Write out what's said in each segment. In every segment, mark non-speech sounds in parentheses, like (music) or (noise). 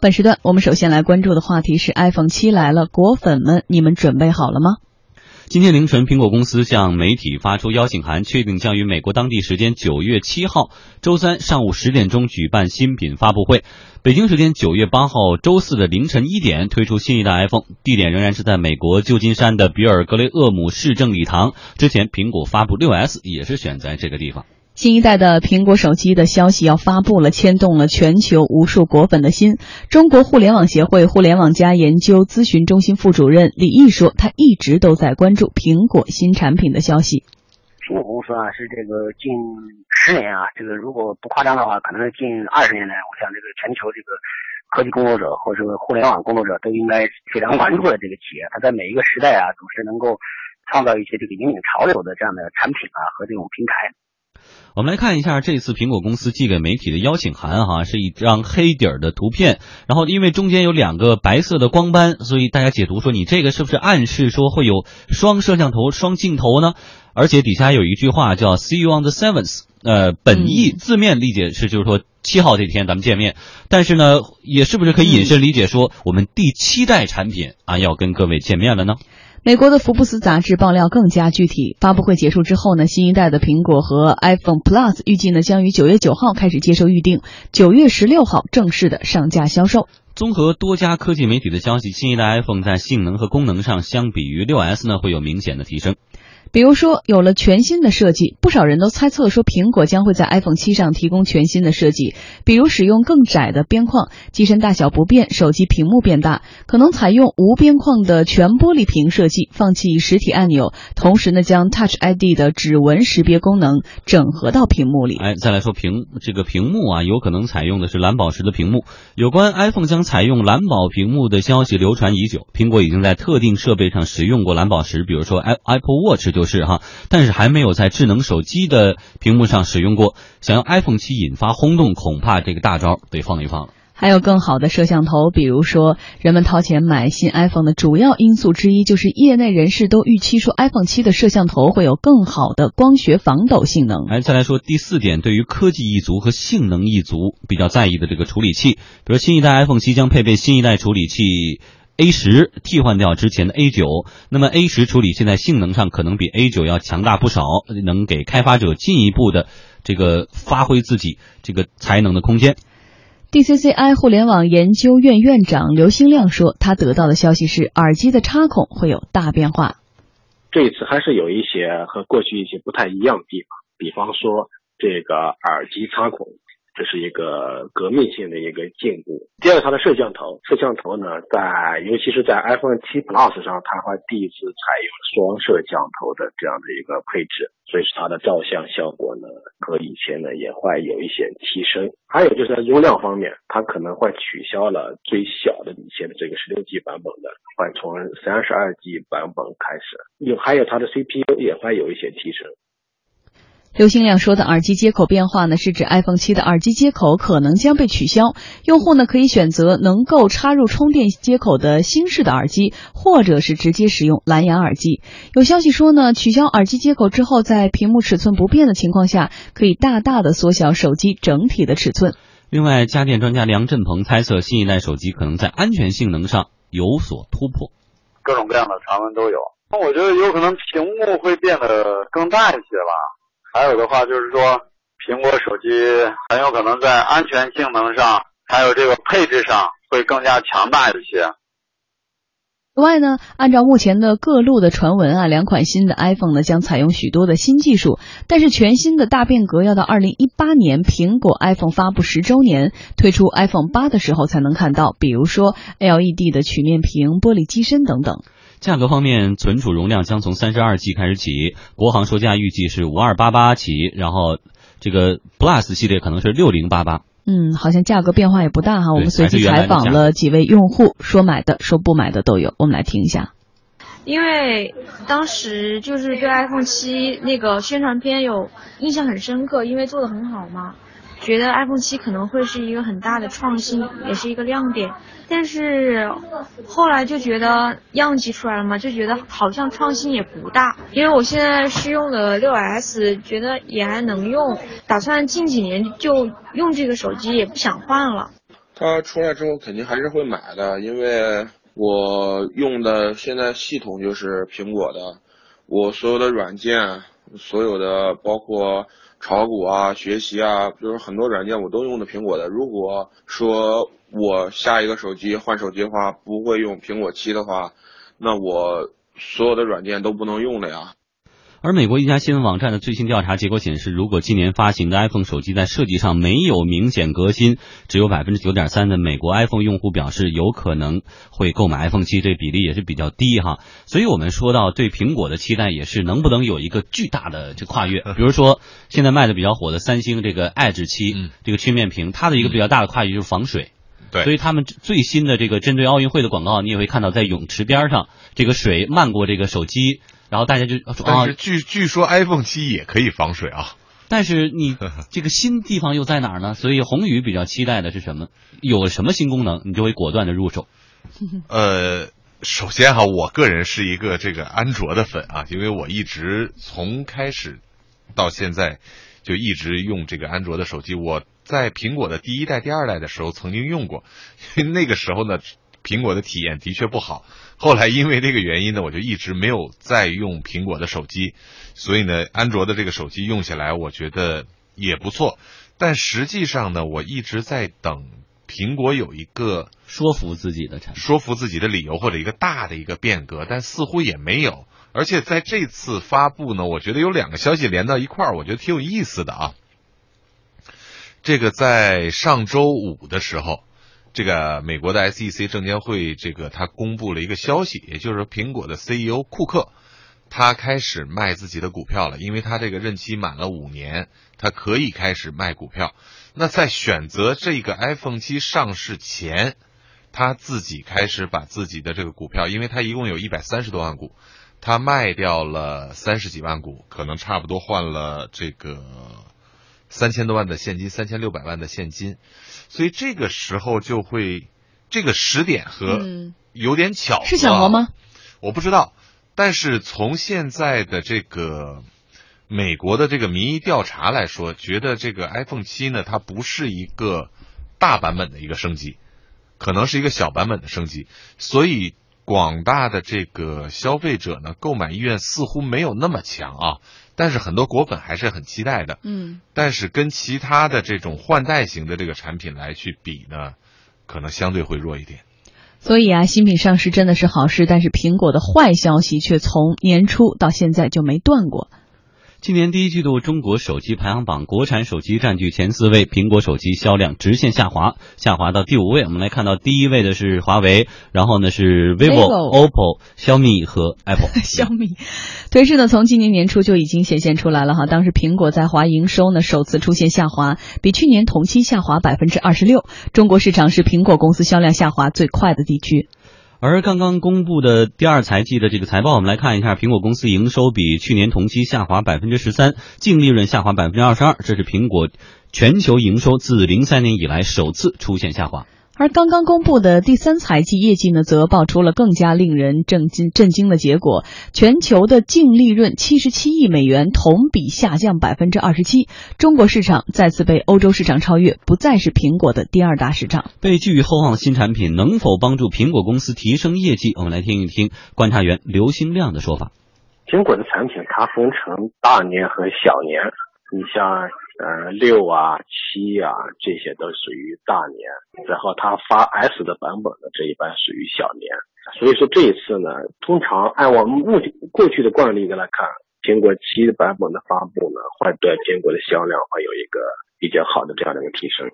本时段我们首先来关注的话题是 iPhone 七来了，果粉们，你们准备好了吗？今天凌晨，苹果公司向媒体发出邀请函，确定将于美国当地时间九月七号周三上午十点钟举办新品发布会，北京时间九月八号周四的凌晨一点推出新一代 iPhone，地点仍然是在美国旧金山的比尔格雷厄姆市政礼堂。之前苹果发布六 S 也是选在这个地方。新一代的苹果手机的消息要发布了，牵动了全球无数果粉的心。中国互联网协会互联网加研究咨询中心副主任李毅说，他一直都在关注苹果新产品的消息。苹果公司啊，是这个近十年啊，这个如果不夸张的话，可能近二十年来，我想这个全球这个科技工作者或者互联网工作者都应该非常关注的这个企业。它在每一个时代啊，总是能够创造一些这个引领潮流的这样的产品啊和这种平台。我们来看一下这次苹果公司寄给媒体的邀请函，哈，是一张黑底儿的图片。然后因为中间有两个白色的光斑，所以大家解读说你这个是不是暗示说会有双摄像头、双镜头呢？而且底下有一句话叫 “See you on the seventh”，呃，本意字面理解是就是说七号这天咱们见面。但是呢，也是不是可以引申理解说我们第七代产品啊要跟各位见面了呢？美国的福布斯杂志爆料更加具体。发布会结束之后呢，新一代的苹果和 iPhone Plus 预计呢将于九月九号开始接受预定，九月十六号正式的上架销售。综合多家科技媒体的消息，新一代 iPhone 在性能和功能上相比于六 S 呢会有明显的提升。比如说，有了全新的设计，不少人都猜测说苹果将会在 iPhone 七上提供全新的设计，比如使用更窄的边框，机身大小不变，手机屏幕变大，可能采用无边框的全玻璃屏设计，放弃实体按钮，同时呢将 Touch ID 的指纹识别功能整合到屏幕里。哎，再来说屏这个屏幕啊，有可能采用的是蓝宝石的屏幕。有关 iPhone 将采用蓝宝屏幕的消息流传已久，苹果已经在特定设备上使用过蓝宝石，比如说 iApple Watch 就。就是哈，但是还没有在智能手机的屏幕上使用过。想要 iPhone 七引发轰动，恐怕这个大招得放一放了。还有更好的摄像头，比如说，人们掏钱买新 iPhone 的主要因素之一，就是业内人士都预期说 iPhone 七的摄像头会有更好的光学防抖性能。哎，再来说第四点，对于科技一族和性能一族比较在意的这个处理器，比如新一代 iPhone 七将配备新一代处理器。A 十替换掉之前的 A 九，那么 A 十处理现在性能上可能比 A 九要强大不少，能给开发者进一步的这个发挥自己这个才能的空间。DCCI 互联网研究院院长刘兴亮说，他得到的消息是耳机的插孔会有大变化。这一次还是有一些和过去一些不太一样的地方，比方说这个耳机插孔。这是一个革命性的一个进步。第二，它的摄像头，摄像头呢，在尤其是在 iPhone 七 Plus 上，它会第一次采用双摄像头的这样的一个配置，所以说它的照相效果呢，和以前呢也会有一些提升。还有就是在容量方面，它可能会取消了最小的以前的这个十六 G 版本的，会从三十二 G 版本开始。有还有它的 CPU 也会有一些提升。刘兴亮说的耳机接口变化呢，是指 iPhone 七的耳机接口可能将被取消，用户呢可以选择能够插入充电接口的新式的耳机，或者是直接使用蓝牙耳机。有消息说呢，取消耳机接口之后，在屏幕尺寸不变的情况下，可以大大的缩小手机整体的尺寸。另外，家电专家梁振鹏猜测，新一代手机可能在安全性能上有所突破。各种各样的传闻都有，那我觉得有可能屏幕会变得更大一些吧。还有的话就是说，苹果手机很有可能在安全性能上，还有这个配置上会更加强大一些。此外呢，按照目前的各路的传闻啊，两款新的 iPhone 呢将采用许多的新技术，但是全新的大变革要到二零一八年苹果 iPhone 发布十周年推出 iPhone 八的时候才能看到，比如说 LED 的曲面屏、玻璃机身等等。价格方面，存储容量将从三十二 G 开始起，国行售价预计是五二八八起，然后这个 Plus 系列可能是六零八八。嗯，好像价格变化也不大哈。我们随机采访了几位用户，说买的，说不买的都有。我们来听一下。因为当时就是对 iPhone 七那个宣传片有印象很深刻，因为做的很好嘛。觉得 iPhone 七可能会是一个很大的创新，也是一个亮点。但是后来就觉得样机出来了嘛，就觉得好像创新也不大。因为我现在是用的六 S，觉得也还能用，打算近几年就用这个手机，也不想换了。它出来之后肯定还是会买的，因为我用的现在系统就是苹果的，我所有的软件，所有的包括炒股啊、学习啊，就是很多软件我都用的苹果的。如果说我下一个手机换手机的话，不会用苹果七的话，那我所有的软件都不能用了呀。而美国一家新闻网站的最新调查结果显示，如果今年发行的 iPhone 手机在设计上没有明显革新，只有百分之九点三的美国 iPhone 用户表示有可能会购买 iPhone 七，这比例也是比较低哈。所以我们说到对苹果的期待也是能不能有一个巨大的这跨越，(laughs) 比如说现在卖的比较火的三星这个 Edge 七这个曲面屏，它的一个比较大的跨越就是防水。对，所以他们最新的这个针对奥运会的广告，你也会看到在泳池边上，这个水漫过这个手机。然后大家就，但是据据说 iPhone 七也可以防水啊。但是你 (laughs) 这个新地方又在哪儿呢？所以宏宇比较期待的是什么？有什么新功能，你就会果断的入手。(laughs) 呃，首先哈，我个人是一个这个安卓的粉啊，因为我一直从开始到现在就一直用这个安卓的手机。我在苹果的第一代、第二代的时候曾经用过，因为那个时候呢。苹果的体验的确不好，后来因为这个原因呢，我就一直没有再用苹果的手机，所以呢，安卓的这个手机用起来我觉得也不错，但实际上呢，我一直在等苹果有一个说服自己的产说服自己的理由或者一个大的一个变革，但似乎也没有，而且在这次发布呢，我觉得有两个消息连到一块儿，我觉得挺有意思的啊。这个在上周五的时候。这个美国的 SEC 证监会，这个他公布了一个消息，也就是苹果的 CEO 库克，他开始卖自己的股票了，因为他这个任期满了五年，他可以开始卖股票。那在选择这个 iPhone 七上市前，他自己开始把自己的这个股票，因为他一共有一百三十多万股，他卖掉了三十几万股，可能差不多换了这个三千多万的现金，三千六百万的现金。所以这个时候就会，这个时点和有点巧，是巧合吗？我不知道，但是从现在的这个美国的这个民意调查来说，觉得这个 iPhone 七呢，它不是一个大版本的一个升级，可能是一个小版本的升级，所以广大的这个消费者呢，购买意愿似乎没有那么强啊。但是很多果粉还是很期待的，嗯，但是跟其他的这种换代型的这个产品来去比呢，可能相对会弱一点。所以啊，新品上市真的是好事，但是苹果的坏消息却从年初到现在就没断过。今年第一季度中国手机排行榜，国产手机占据前四位，苹果手机销量直线下滑，下滑到第五位。我们来看到第一位的是华为，然后呢是 vivo、OPPO、小米和 Apple。(laughs) 小米，颓势呢从今年年初就已经显现出来了哈。当时苹果在华营收呢首次出现下滑，比去年同期下滑百分之二十六。中国市场是苹果公司销量下滑最快的地区。而刚刚公布的第二财季的这个财报，我们来看一下，苹果公司营收比去年同期下滑百分之十三，净利润下滑百分之二十二，这是苹果全球营收自零三年以来首次出现下滑。而刚刚公布的第三财季业绩呢，则爆出了更加令人震惊震惊的结果：全球的净利润七十七亿美元，同比下降百分之二十七。中国市场再次被欧洲市场超越，不再是苹果的第二大市场。被寄予厚望的新产品能否帮助苹果公司提升业绩？我们来听一听观察员刘兴亮的说法。苹果的产品它分成大年和小年，你像。呃，六啊，七啊，这些都属于大年，然后他发 S 的版本的这一般属于小年，所以说这一次呢，通常按我们目过去的惯例来看，苹果七版本的发布呢，会对苹果的销量会有一个比较好的这样的一个提升。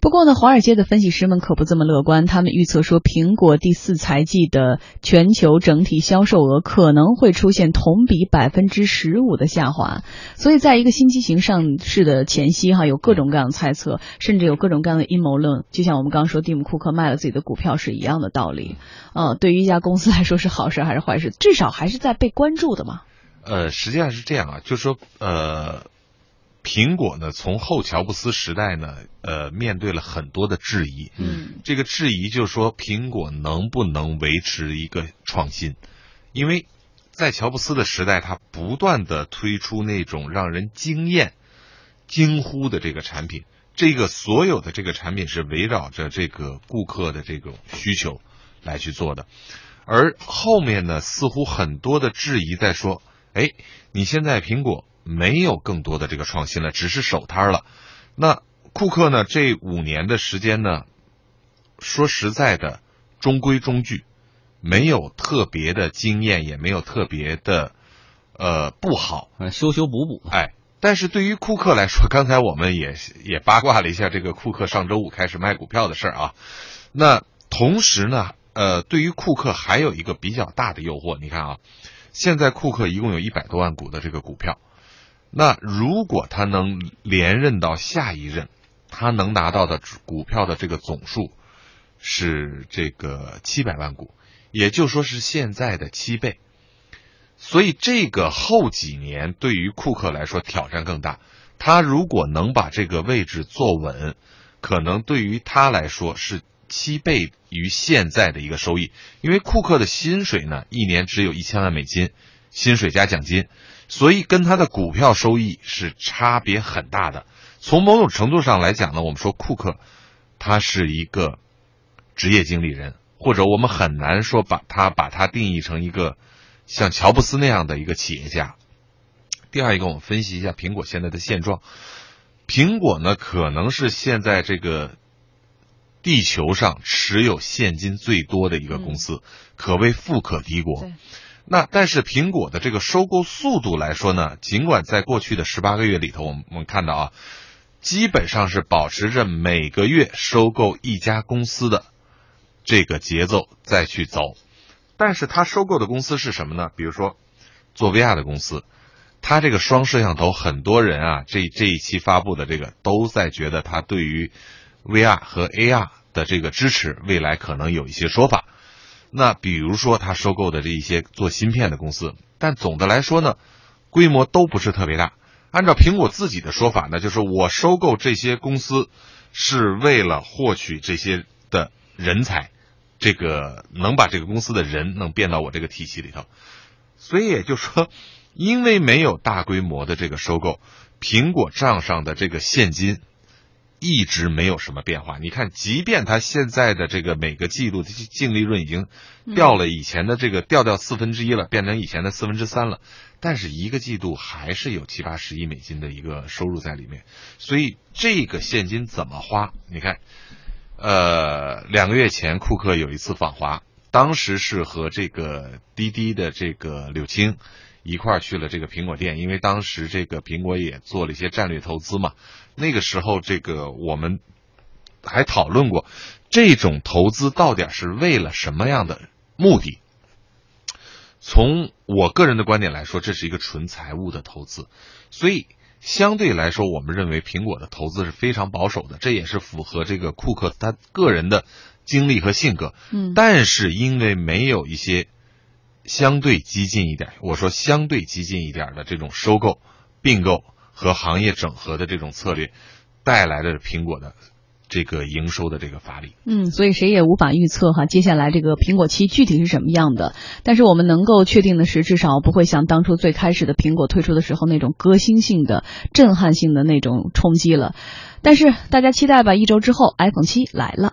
不过呢，华尔街的分析师们可不这么乐观。他们预测说，苹果第四财季的全球整体销售额可能会出现同比百分之十五的下滑。所以，在一个新机型上市的前夕，哈，有各种各样的猜测，甚至有各种各样的阴谋论。就像我们刚刚说，蒂姆·库克卖了自己的股票是一样的道理。呃，对于一家公司来说是好事还是坏事？至少还是在被关注的嘛。呃，实际上是这样啊，就是说，呃。苹果呢，从后乔布斯时代呢，呃，面对了很多的质疑。嗯，这个质疑就是说，苹果能不能维持一个创新？因为在乔布斯的时代，他不断的推出那种让人惊艳、惊呼的这个产品，这个所有的这个产品是围绕着这个顾客的这种需求来去做的，而后面呢，似乎很多的质疑在说，哎，你现在苹果没有更多的这个创新了，只是守摊了。那库克呢，这五年的时间呢，说实在的，中规中矩，没有特别的经验，也没有特别的呃不好，修修补补，哎。但是对于库克来说，刚才我们也也八卦了一下这个库克上周五开始卖股票的事儿啊。那同时呢，呃，对于库克还有一个比较大的诱惑，你看啊，现在库克一共有一百多万股的这个股票，那如果他能连任到下一任，他能拿到的股票的这个总数是这个七百万股，也就说是现在的七倍。所以这个后几年对于库克来说挑战更大。他如果能把这个位置坐稳，可能对于他来说是七倍于现在的一个收益。因为库克的薪水呢，一年只有一千万美金，薪水加奖金，所以跟他的股票收益是差别很大的。从某种程度上来讲呢，我们说库克他是一个职业经理人，或者我们很难说把他把他定义成一个。像乔布斯那样的一个企业家。第二一个，我们分析一下苹果现在的现状。苹果呢，可能是现在这个地球上持有现金最多的一个公司，可谓富可敌国。那但是苹果的这个收购速度来说呢，尽管在过去的十八个月里头，我们我们看到啊，基本上是保持着每个月收购一家公司的这个节奏再去走。但是他收购的公司是什么呢？比如说，做 VR 的公司，他这个双摄像头，很多人啊，这这一期发布的这个都在觉得他对于 VR 和 AR 的这个支持，未来可能有一些说法。那比如说他收购的这一些做芯片的公司，但总的来说呢，规模都不是特别大。按照苹果自己的说法呢，就是我收购这些公司是为了获取这些的人才。这个能把这个公司的人能变到我这个体系里头，所以也就说，因为没有大规模的这个收购，苹果账上的这个现金一直没有什么变化。你看，即便它现在的这个每个季度的净利润已经掉了以前的这个掉掉四分之一了，变成以前的四分之三了，但是一个季度还是有七八十亿美金的一个收入在里面。所以这个现金怎么花？你看。呃，两个月前，库克有一次访华，当时是和这个滴滴的这个柳青一块儿去了这个苹果店，因为当时这个苹果也做了一些战略投资嘛。那个时候，这个我们还讨论过，这种投资到底是为了什么样的目的？从我个人的观点来说，这是一个纯财务的投资，所以。相对来说，我们认为苹果的投资是非常保守的，这也是符合这个库克他个人的经历和性格。嗯，但是因为没有一些相对激进一点，我说相对激进一点的这种收购、并购和行业整合的这种策略，带来的苹果的。这个营收的这个发力，嗯，所以谁也无法预测哈，接下来这个苹果七具体是什么样的。但是我们能够确定的是，至少不会像当初最开始的苹果推出的时候那种革新性的、震撼性的那种冲击了。但是大家期待吧，一周之后，iPhone 七来了。